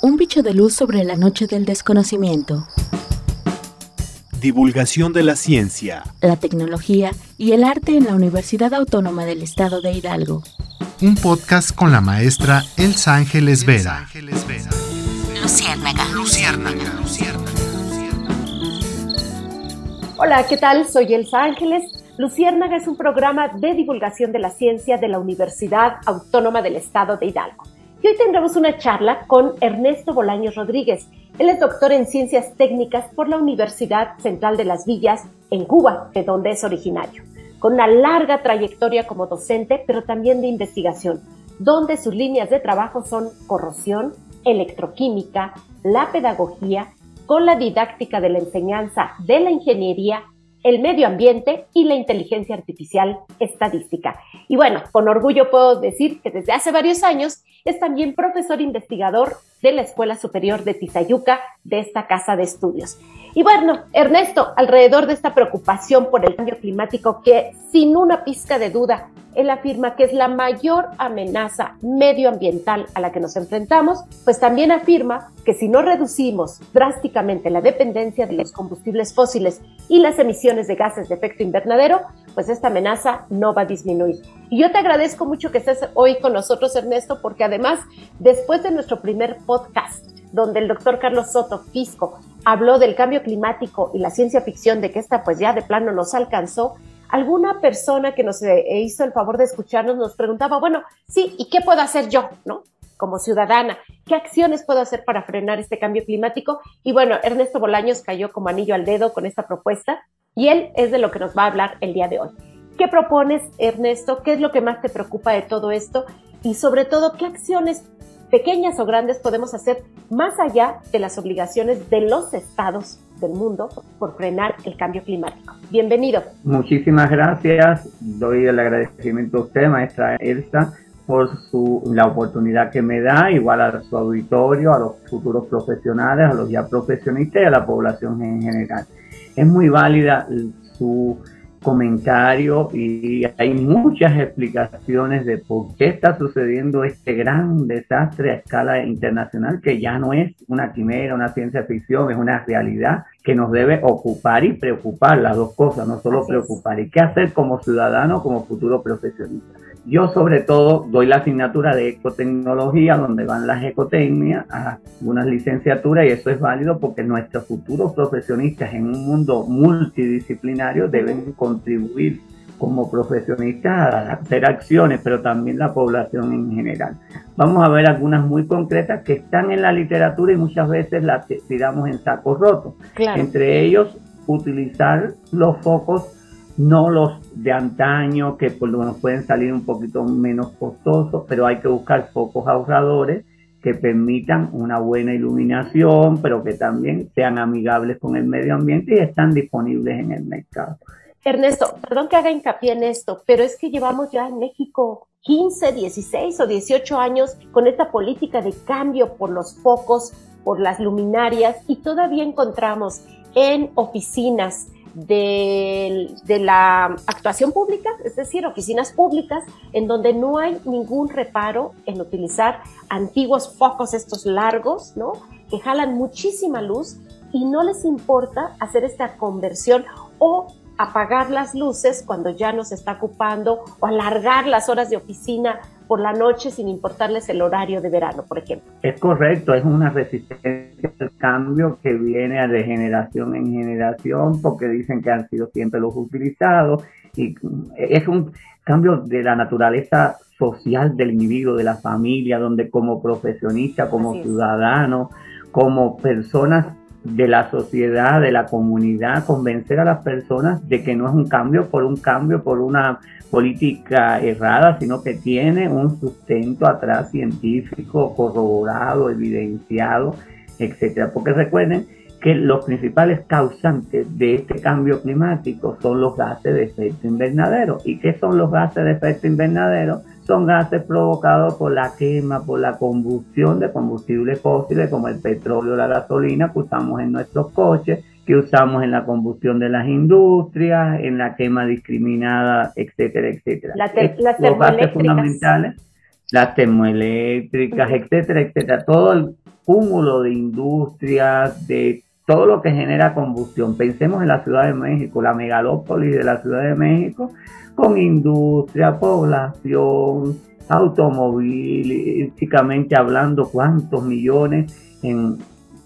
Un bicho de luz sobre la noche del desconocimiento. Divulgación de la ciencia, la tecnología y el arte en la Universidad Autónoma del Estado de Hidalgo. Un podcast con la maestra Elsa Ángeles Vera. Luciérnaga. Luciérnaga. Hola, ¿qué tal? Soy Elsa Ángeles. Luciérnaga es un programa de divulgación de la ciencia de la Universidad Autónoma del Estado de Hidalgo. Y hoy tendremos una charla con Ernesto Bolaños Rodríguez. Él es doctor en ciencias técnicas por la Universidad Central de las Villas en Cuba, de donde es originario, con una larga trayectoria como docente, pero también de investigación, donde sus líneas de trabajo son corrosión, electroquímica, la pedagogía, con la didáctica de la enseñanza de la ingeniería el medio ambiente y la inteligencia artificial estadística. Y bueno, con orgullo puedo decir que desde hace varios años es también profesor investigador de la Escuela Superior de Tizayuca, de esta casa de estudios. Y bueno, Ernesto, alrededor de esta preocupación por el cambio climático que sin una pizca de duda él afirma que es la mayor amenaza medioambiental a la que nos enfrentamos, pues también afirma que si no reducimos drásticamente la dependencia de los combustibles fósiles y las emisiones de gases de efecto invernadero, pues esta amenaza no va a disminuir. Y yo te agradezco mucho que estés hoy con nosotros, Ernesto, porque además, después de nuestro primer podcast, donde el doctor Carlos Soto Fisco habló del cambio climático y la ciencia ficción de que esta pues ya de plano nos alcanzó, alguna persona que nos eh, hizo el favor de escucharnos nos preguntaba, bueno, sí, ¿y qué puedo hacer yo, no? Como ciudadana, ¿qué acciones puedo hacer para frenar este cambio climático? Y bueno, Ernesto Bolaños cayó como anillo al dedo con esta propuesta y él es de lo que nos va a hablar el día de hoy. ¿Qué propones, Ernesto? ¿Qué es lo que más te preocupa de todo esto? Y sobre todo, ¿qué acciones pequeñas o grandes podemos hacer más allá de las obligaciones de los estados del mundo por frenar el cambio climático. Bienvenido. Muchísimas gracias. Doy el agradecimiento a usted, maestra Elsa, por su, la oportunidad que me da, igual a su auditorio, a los futuros profesionales, a los ya profesionistas y a la población en general. Es muy válida su comentario y hay muchas explicaciones de por qué está sucediendo este gran desastre a escala internacional que ya no es una quimera, una ciencia ficción, es una realidad que nos debe ocupar y preocupar las dos cosas, no solo preocupar. ¿Y qué hacer como ciudadano, como futuro profesionista? Yo sobre todo doy la asignatura de ecotecnología, donde van las ecotecnias, a unas licenciaturas, y eso es válido porque nuestros futuros profesionistas en un mundo multidisciplinario deben contribuir como profesionistas a hacer acciones, pero también la población en general. Vamos a ver algunas muy concretas que están en la literatura y muchas veces las tiramos en sacos rotos. Entre ellos, utilizar los focos no los de antaño, que por lo menos pueden salir un poquito menos costosos, pero hay que buscar focos ahorradores que permitan una buena iluminación, pero que también sean amigables con el medio ambiente y están disponibles en el mercado. Ernesto, perdón que haga hincapié en esto, pero es que llevamos ya en México 15, 16 o 18 años con esta política de cambio por los focos, por las luminarias y todavía encontramos en oficinas, de, la actuación pública, es decir, oficinas públicas, en donde no hay ningún reparo en utilizar antiguos focos estos largos, ¿no? Que jalan muchísima luz y no les importa hacer esta conversión o apagar las luces cuando ya nos está ocupando o alargar las horas de oficina por la noche sin importarles el horario de verano, por ejemplo. Es correcto, es una resistencia al cambio que viene de generación en generación porque dicen que han sido siempre los utilizados y es un cambio de la naturaleza social del individuo, de la familia, donde como profesionista, como ciudadano, como personas de la sociedad, de la comunidad, convencer a las personas de que no es un cambio por un cambio, por una política errada, sino que tiene un sustento atrás científico, corroborado, evidenciado, etcétera. Porque recuerden que los principales causantes de este cambio climático son los gases de efecto invernadero. ¿Y qué son los gases de efecto invernadero? Son gases provocados por la quema, por la combustión de combustibles fósiles como el petróleo, la gasolina que usamos en nuestros coches, que usamos en la combustión de las industrias, en la quema discriminada, etcétera, etcétera. las los gases fundamentales, las termoeléctricas, etcétera, etcétera. Todo cúmulo de industrias, de todo lo que genera combustión. Pensemos en la Ciudad de México, la megalópolis de la Ciudad de México, con industria, población, automovilísticamente hablando, cuántos millones en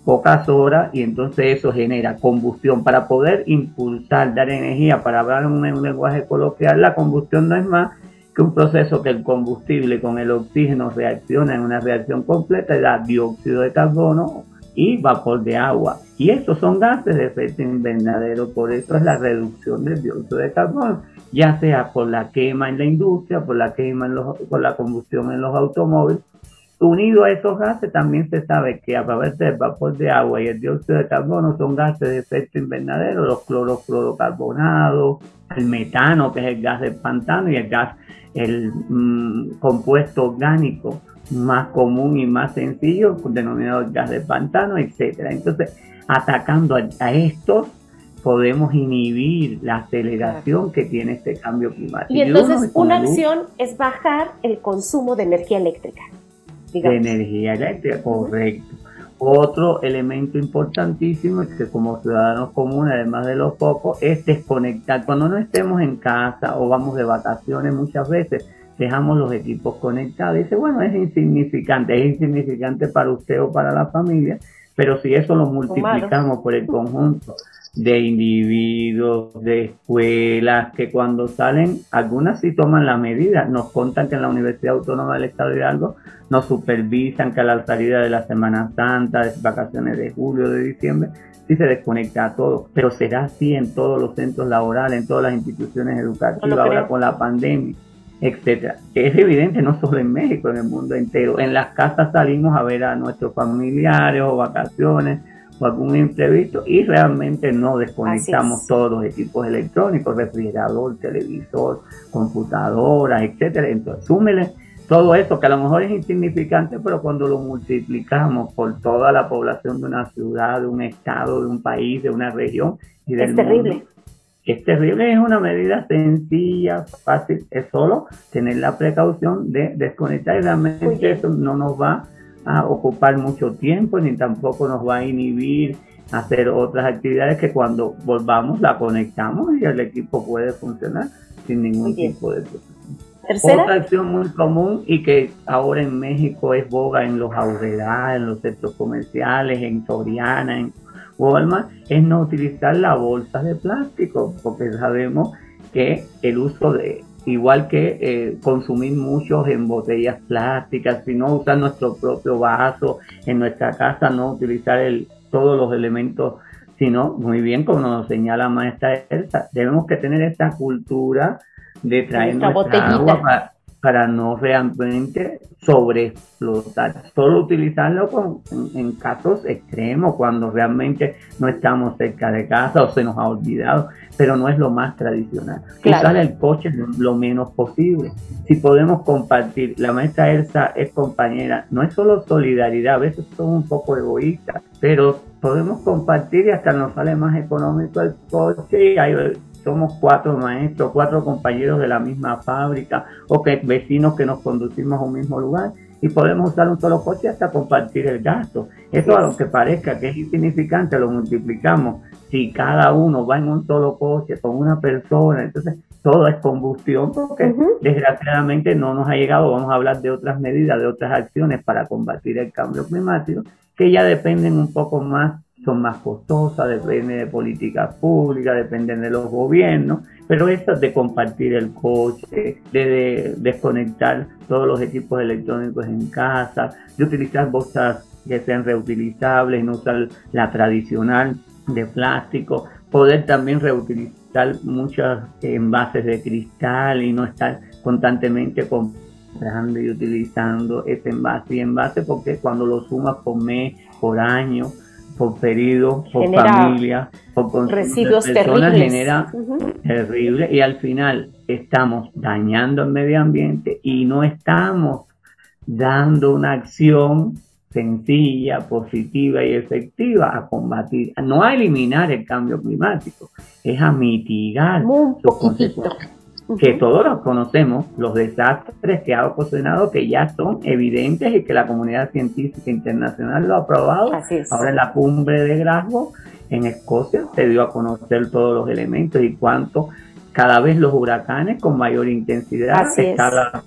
pocas horas y entonces eso genera combustión para poder impulsar, dar energía, para hablar en un, lenguaje coloquial, la combustión no es más que un proceso que el combustible con el oxígeno reacciona en una reacción completa y da dióxido de carbono y vapor de agua. Y estos son gases de efecto invernadero, por eso es la reducción del dióxido de carbono, ya sea por la quema en la industria, por la quema en los, por la combustión en los automóviles Unido a esos gases, también se sabe que a través del vapor de agua y el dióxido de carbono son gases de efecto invernadero, los clorofluorocarbonados, el metano, que es el gas del pantano, y el gas, el mm, compuesto orgánico más común y más sencillo, denominado gas del pantano, etcétera. Entonces, atacando a, a estos, podemos inhibir la aceleración que tiene este cambio climático. Y entonces, una acción es bajar el consumo de energía eléctrica de energía eléctrica, correcto. Otro elemento importantísimo es que como ciudadanos comunes, además de los pocos, es desconectar. Cuando no estemos en casa o vamos de vacaciones muchas veces, dejamos los equipos conectados. Dice, bueno, es insignificante, es insignificante para usted o para la familia, pero si eso lo multiplicamos por el conjunto de individuos, de escuelas, que cuando salen, algunas sí toman la medida. Nos contan que en la Universidad Autónoma del Estado de Hidalgo nos supervisan que a la salida de la Semana Santa, de vacaciones de julio, de diciembre, sí se desconecta a todo. Pero será así en todos los centros laborales, en todas las instituciones educativas, ahora con la pandemia etcétera. Es evidente no solo en México, en el mundo entero. En las casas salimos a ver a nuestros familiares o vacaciones algún imprevisto y realmente no desconectamos todos los equipos electrónicos, refrigerador, televisor, computadora, etcétera. Entonces, súmele todo eso que a lo mejor es insignificante, pero cuando lo multiplicamos por toda la población de una ciudad, de un estado, de un país, de una región y del es terrible. Es terrible, es una medida sencilla, fácil, es solo tener la precaución de desconectar y realmente eso no nos va a ocupar mucho tiempo ni tampoco nos va a inhibir hacer otras actividades que cuando volvamos la conectamos y el equipo puede funcionar sin ningún tipo de problema. Otra acción muy común y que ahora en México es boga en los Aurrera, en los centros comerciales, en Soriana, en Walmart, es no utilizar la bolsa de plástico, porque sabemos que el uso de igual que eh, consumir muchos en botellas plásticas, sino usar nuestro propio vaso en nuestra casa, no utilizar el, todos los elementos, sino muy bien como nos señala maestra Elsa, debemos que tener esta cultura de traer nuestra, agua para no realmente sobreexplotar. Solo utilizarlo en, casos extremos, cuando realmente no estamos cerca de casa o se nos ha olvidado, pero no es lo más tradicional. Usar el coche lo menos posible. Si podemos compartir, la maestra Elsa es compañera, no es solo solidaridad, a veces somos un poco egoístas, pero podemos compartir y hasta nos sale más económico el coche y hay somos cuatro maestros, cuatro compañeros de la misma fábrica o que vecinos que nos conducimos a un mismo lugar y podemos usar un solo coche hasta compartir el gasto. Eso, aunque parezca que es insignificante, lo multiplicamos. Si cada uno va en un solo coche con una persona, entonces todo es combustión porque desgraciadamente no nos ha llegado. Vamos a hablar de otras medidas, de otras acciones para combatir el cambio climático que ya dependen un poco más son más costosas, dependen de políticas públicas, dependen de los gobiernos, pero estas de compartir el coche, de, desconectar todos los equipos electrónicos en casa, de utilizar bolsas que sean reutilizables, no usar la tradicional de plástico, poder también reutilizar muchos envases de cristal y no estar constantemente comprando y utilizando ese envase. Y envase porque cuando lo sumas por mes, por año, por periodo, por familia, por residuos personas, genera terrible y al final estamos dañando el medio ambiente y no estamos dando una acción sencilla, positiva y efectiva a combatir, no a eliminar el cambio climático, es a mitigar sus consecuencias. Que todos los conocemos, los desastres que ha ocasionado, que ya son evidentes y que la comunidad científica internacional lo ha aprobado. Ahora en la cumbre de Glasgow, en Escocia, se dio a conocer todos los elementos y cuánto cada vez los huracanes con mayor intensidad, escala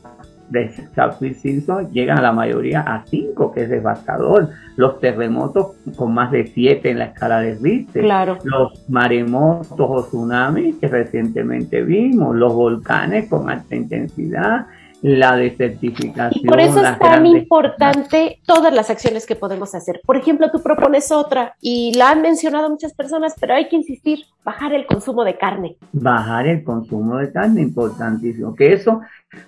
de Saffir-Simpson llegan a la mayoría a 5, que es devastador. Los terremotos con más de 7 en la escala de Richter. Claro. Los maremotos o tsunamis que recientemente vimos. Los volcanes con alta intensidad la desertificación. Y por eso es tan importante todas las acciones que podemos hacer. Por ejemplo, tú propones otra y la han mencionado muchas personas, pero hay que insistir, bajar el consumo de carne. Bajar el consumo de carne, importantísimo. Que eso,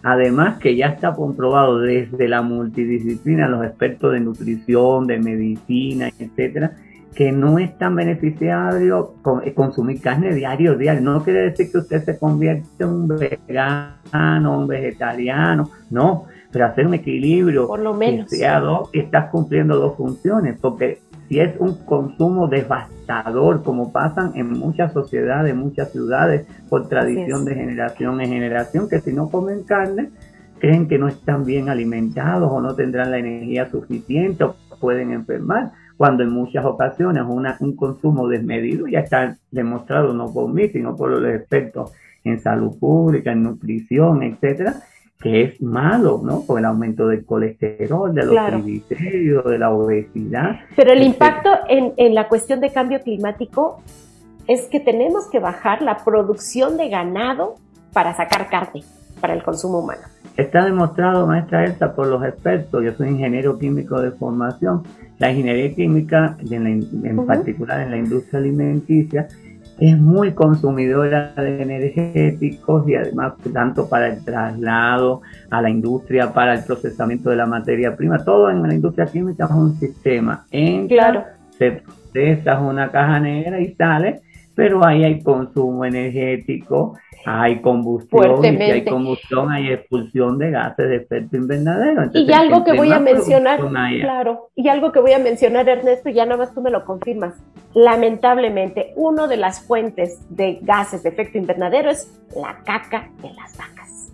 además que ya está comprobado desde la multidisciplina, los expertos de nutrición, de medicina, etcétera, que no es tan beneficiario eh, consumir carne diario, diario. No quiere decir que usted se convierta en un vegano, un vegetariano, no, pero hacer un equilibrio. Por lo menos. Que estás cumpliendo dos funciones, porque si es un consumo devastador, como pasan en muchas sociedades, en muchas ciudades, por tradición de generación en generación, que si no comen carne, creen que no están bien alimentados o no tendrán la energía suficiente o pueden enfermar cuando en muchas ocasiones un consumo desmedido ya está demostrado no por mí, sino por los expertos en salud pública, en nutrición, etcétera, que es malo, ¿no? Por el aumento del colesterol, de los triglicéridos, de la obesidad. Pero el impacto en, en la cuestión de cambio climático es que tenemos que bajar la producción de ganado para sacar carne para el consumo humano. Está demostrado, maestra Elsa, por los expertos, yo soy ingeniero químico de formación, la ingeniería química, en, particular en la industria alimenticia, es muy consumidora de energéticos y además tanto para el traslado a la industria, para el procesamiento de la materia prima, todo en la industria química es un sistema. Entra, claro. se procesa una caja negra y sale, pero ahí hay consumo energético, hay combustión, y si hay combustión hay expulsión de gases de efecto invernadero. y algo que voy a mencionar, claro, y algo que voy a mencionar, Ernesto, ya nada más tú me lo confirmas. Lamentablemente, una de las fuentes de gases de efecto invernadero es la caca de las vacas.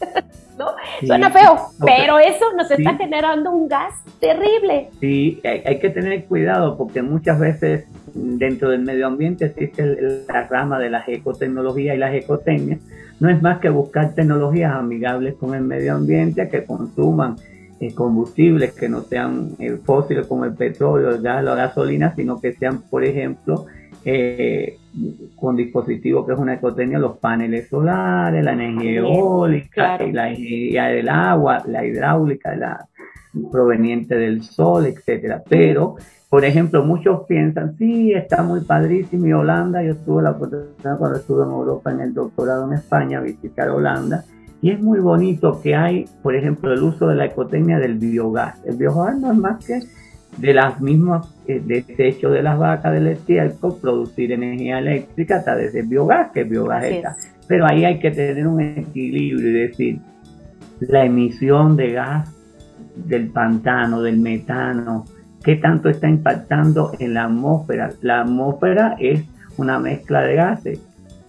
¿No? Suena feo, pero eso nos está generando un gas terrible. Sí, hay que tener cuidado porque muchas veces dentro del medio ambiente existe la rama de las ecotecnologías y las ecotecnias. No es más que buscar tecnologías amigables con el medio ambiente que consuman eh, combustibles que no sean eh, fósiles como el petróleo, el gas, la gasolina, sino que sean, por ejemplo, eh, con dispositivos que es una ecotecnia, los paneles solares, la energía eólica, la energía del agua, la hidráulica, la proveniente del sol, etcétera. Pero por ejemplo, muchos piensan, sí, está muy padrísimo y Holanda, yo tuve la oportunidad cuando estuve en Europa en el doctorado en España, visitar Holanda, y es muy bonito que hay, por ejemplo, el uso de la ecotecnia del biogás. El biogás no es más que de las mismas eh, desechos de las vacas del estiércol, producir energía eléctrica a través del biogás, que es biogás está. Pero ahí hay que tener un equilibrio y decir, la emisión de gas del pantano, del metano, ¿Qué tanto está impactando en la atmósfera? La atmósfera es una mezcla de gases,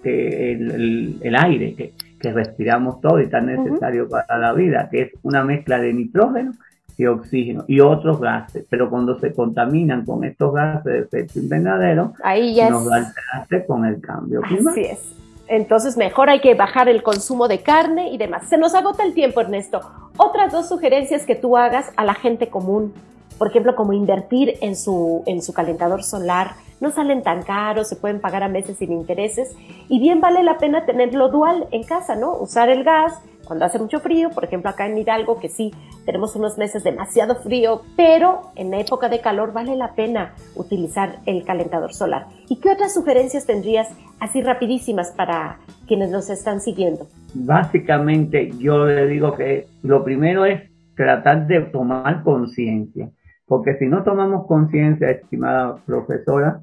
que el, aire que, respiramos todo y tan necesario para la vida, que es una mezcla de nitrógeno y oxígeno y otros gases, pero cuando se contaminan con estos gases de efecto invernadero, Ahí ya nos da el con el cambio climático. Así es. Entonces mejor hay que bajar el consumo de carne y demás. Se nos agota el tiempo, Ernesto. Otras dos sugerencias que tú hagas a la gente común por ejemplo, como invertir en su, en su calentador solar, no salen tan caros, se pueden pagar a meses sin intereses y bien vale la pena tenerlo dual en casa, ¿no? Usar el gas cuando hace mucho frío, por ejemplo acá en Hidalgo que sí tenemos unos meses demasiado frío, pero en época de calor vale la pena utilizar el calentador solar. ¿Y qué otras sugerencias tendrías así rapidísimas para quienes nos están siguiendo? Básicamente yo le digo que lo primero es tratar de tomar conciencia porque si no tomamos conciencia, estimada profesora,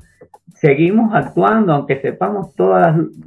seguimos actuando aunque sepamos todos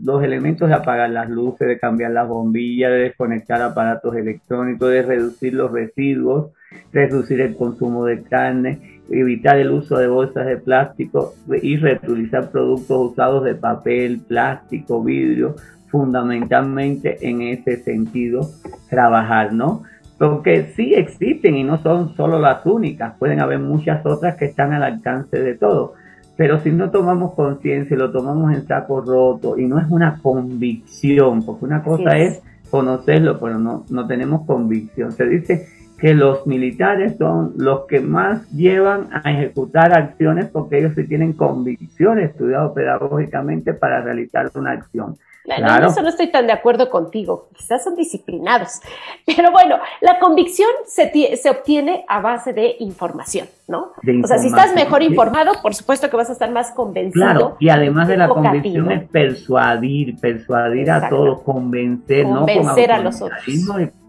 los elementos de apagar las luces, de cambiar las bombillas, de desconectar aparatos electrónicos, de reducir los residuos, reducir el consumo de carne, evitar el uso de bolsas de plástico y reutilizar productos usados de papel, plástico, vidrio, fundamentalmente en ese sentido trabajar, ¿no? Porque sí existen y no son solo las únicas, pueden haber muchas otras que están al alcance de todo. Pero si no tomamos conciencia y lo tomamos en saco roto y no es una convicción, porque una cosa es conocerlo, pero no, no tenemos convicción. Se dice que los militares son los que más llevan a ejecutar acciones porque ellos sí tienen convicción estudiado pedagógicamente para realizar una acción. Claro. En eso no estoy tan de acuerdo contigo. Quizás son disciplinados. Pero bueno, la convicción se, se obtiene a base de información, ¿no? o sea, si estás mejor informado, por supuesto que vas a estar más convencido. Claro, y además de la convicción es persuadir, persuadir a todos, convencer, convencer a los otros.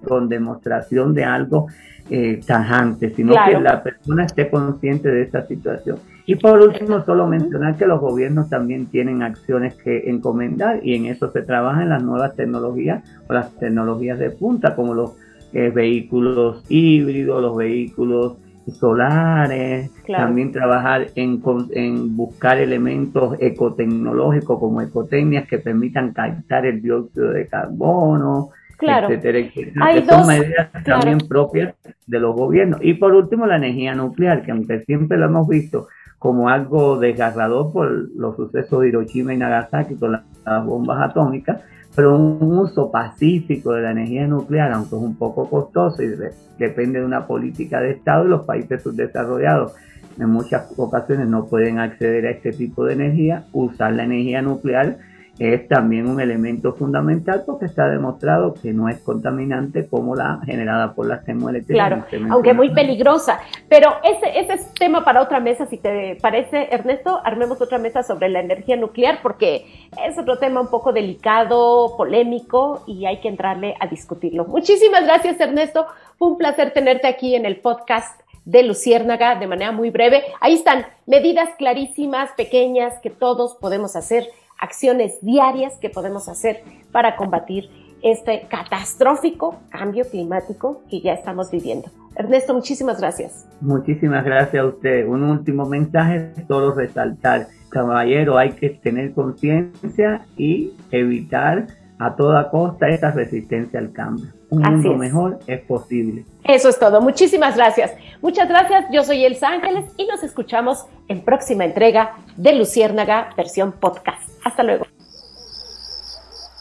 Con demostración de algo eh, tajante, sino que la persona esté consciente de esta situación. Y por último, solo mencionar que los gobiernos también tienen acciones que encomendar y en eso se trabaja en las nuevas tecnologías o las tecnologías de punta, como los eh, vehículos híbridos, los vehículos solares, también trabajar en, en buscar elementos ecotecnológicos como ecotecnias que permitan captar el dióxido de carbono, claro. etcétera, etcétera, que son medidas también propias de los gobiernos. Y por último, la energía nuclear, que aunque siempre lo hemos visto como algo desgarrador por los sucesos de Hiroshima y Nagasaki con las, bombas atómicas, pero un uso pacífico de la energía nuclear, aunque es un poco costoso y depende de una política de Estado y los países subdesarrollados en muchas ocasiones no pueden acceder a este tipo de energía, usar la energía nuclear es también un elemento fundamental porque está demostrado que no es contaminante como la generada por las termoeléctricas. Claro, aunque muy peligrosa. Pero ese, ese es tema para otra mesa, si te parece, Ernesto, armemos otra mesa sobre la energía nuclear porque es otro tema un poco delicado, polémico y hay que entrarle a discutirlo. Muchísimas gracias, Ernesto. Fue un placer tenerte aquí en el podcast de Luciérnaga de manera muy breve. Ahí están medidas clarísimas, pequeñas, que todos podemos hacer acciones diarias que podemos hacer para combatir este catastrófico cambio climático que ya estamos viviendo. Ernesto, muchísimas gracias. Muchísimas gracias a usted. Un último mensaje, solo resaltar, caballero, hay que tener conciencia y evitar a toda costa esta resistencia al cambio. Un mundo mejor es posible. Eso es todo. Muchísimas gracias. Muchas gracias. Yo soy Elsa Ángeles y nos escuchamos en próxima entrega de Luciérnaga versión podcast. Hasta luego.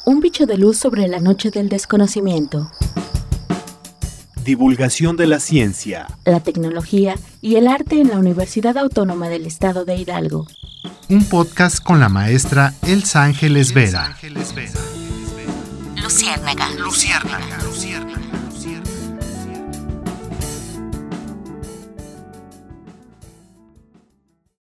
Un bicho de luz sobre la noche del desconocimiento. Divulgación de la ciencia, la tecnología y el arte en la Universidad Autónoma del Estado de Hidalgo. Un podcast con la maestra Elsa Ángeles Vera. Luciérnaga. Luciérnaga. Luciérnaga.